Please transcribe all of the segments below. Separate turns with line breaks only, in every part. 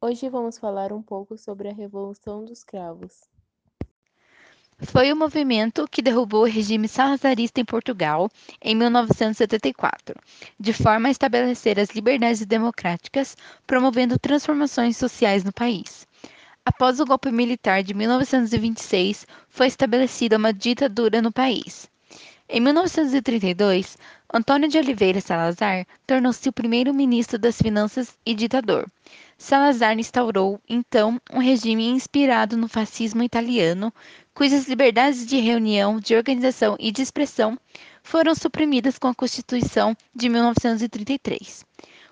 Hoje vamos falar um pouco sobre a Revolução dos Cravos.
Foi o movimento que derrubou o regime salazarista em Portugal em 1974, de forma a estabelecer as liberdades democráticas, promovendo transformações sociais no país. Após o golpe militar de 1926, foi estabelecida uma ditadura no país. Em 1932, Antônio de Oliveira Salazar tornou-se o primeiro-ministro das Finanças e ditador. Salazar instaurou, então, um regime inspirado no fascismo italiano, cujas liberdades de reunião, de organização e de expressão foram suprimidas com a Constituição de 1933.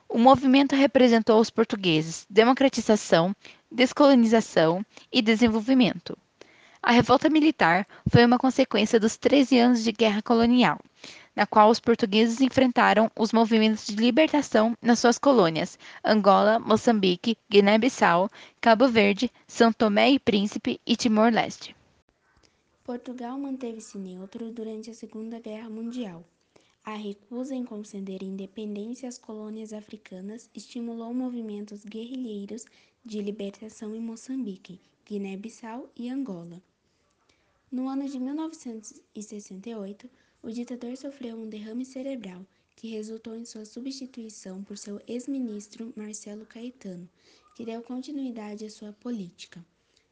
O movimento representou aos portugueses democratização, descolonização e desenvolvimento. A revolta militar foi uma consequência dos 13 anos de guerra colonial, na qual os portugueses enfrentaram os movimentos de libertação nas suas colônias Angola, Moçambique, Guiné-Bissau, Cabo Verde, São Tomé e Príncipe e Timor-Leste.
Portugal manteve-se neutro durante a Segunda Guerra Mundial. A recusa em conceder independência às colônias africanas estimulou movimentos guerrilheiros de libertação em Moçambique, Guiné-Bissau e Angola. No ano de 1968, o ditador sofreu um derrame cerebral que resultou em sua substituição por seu ex-ministro Marcelo Caetano, que deu continuidade à sua política.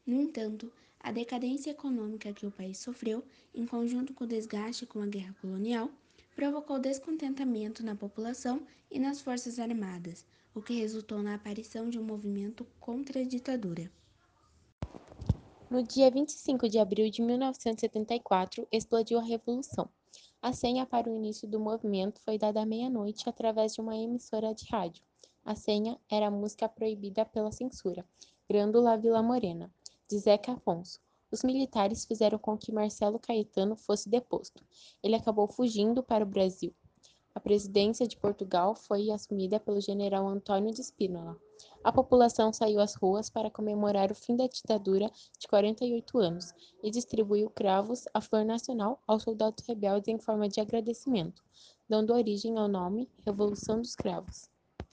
No entanto, a decadência econômica que o país sofreu, em conjunto com o desgaste com a guerra colonial, provocou descontentamento na população e nas forças armadas, o que resultou na aparição de um movimento contra a ditadura.
No dia 25 de abril de 1974, explodiu a Revolução. A senha para o início do movimento foi dada à meia-noite através de uma emissora de rádio. A senha era a música proibida pela censura, Grândola Vila Morena, de Zeca Afonso. Os militares fizeram com que Marcelo Caetano fosse deposto. Ele acabou fugindo para o Brasil. A presidência de Portugal foi assumida pelo general Antônio de Spínola. A população saiu às ruas para comemorar o fim da ditadura de 48 anos e distribuiu cravos, a flor nacional, aos soldados rebeldes em forma de agradecimento, dando origem ao nome Revolução dos Cravos.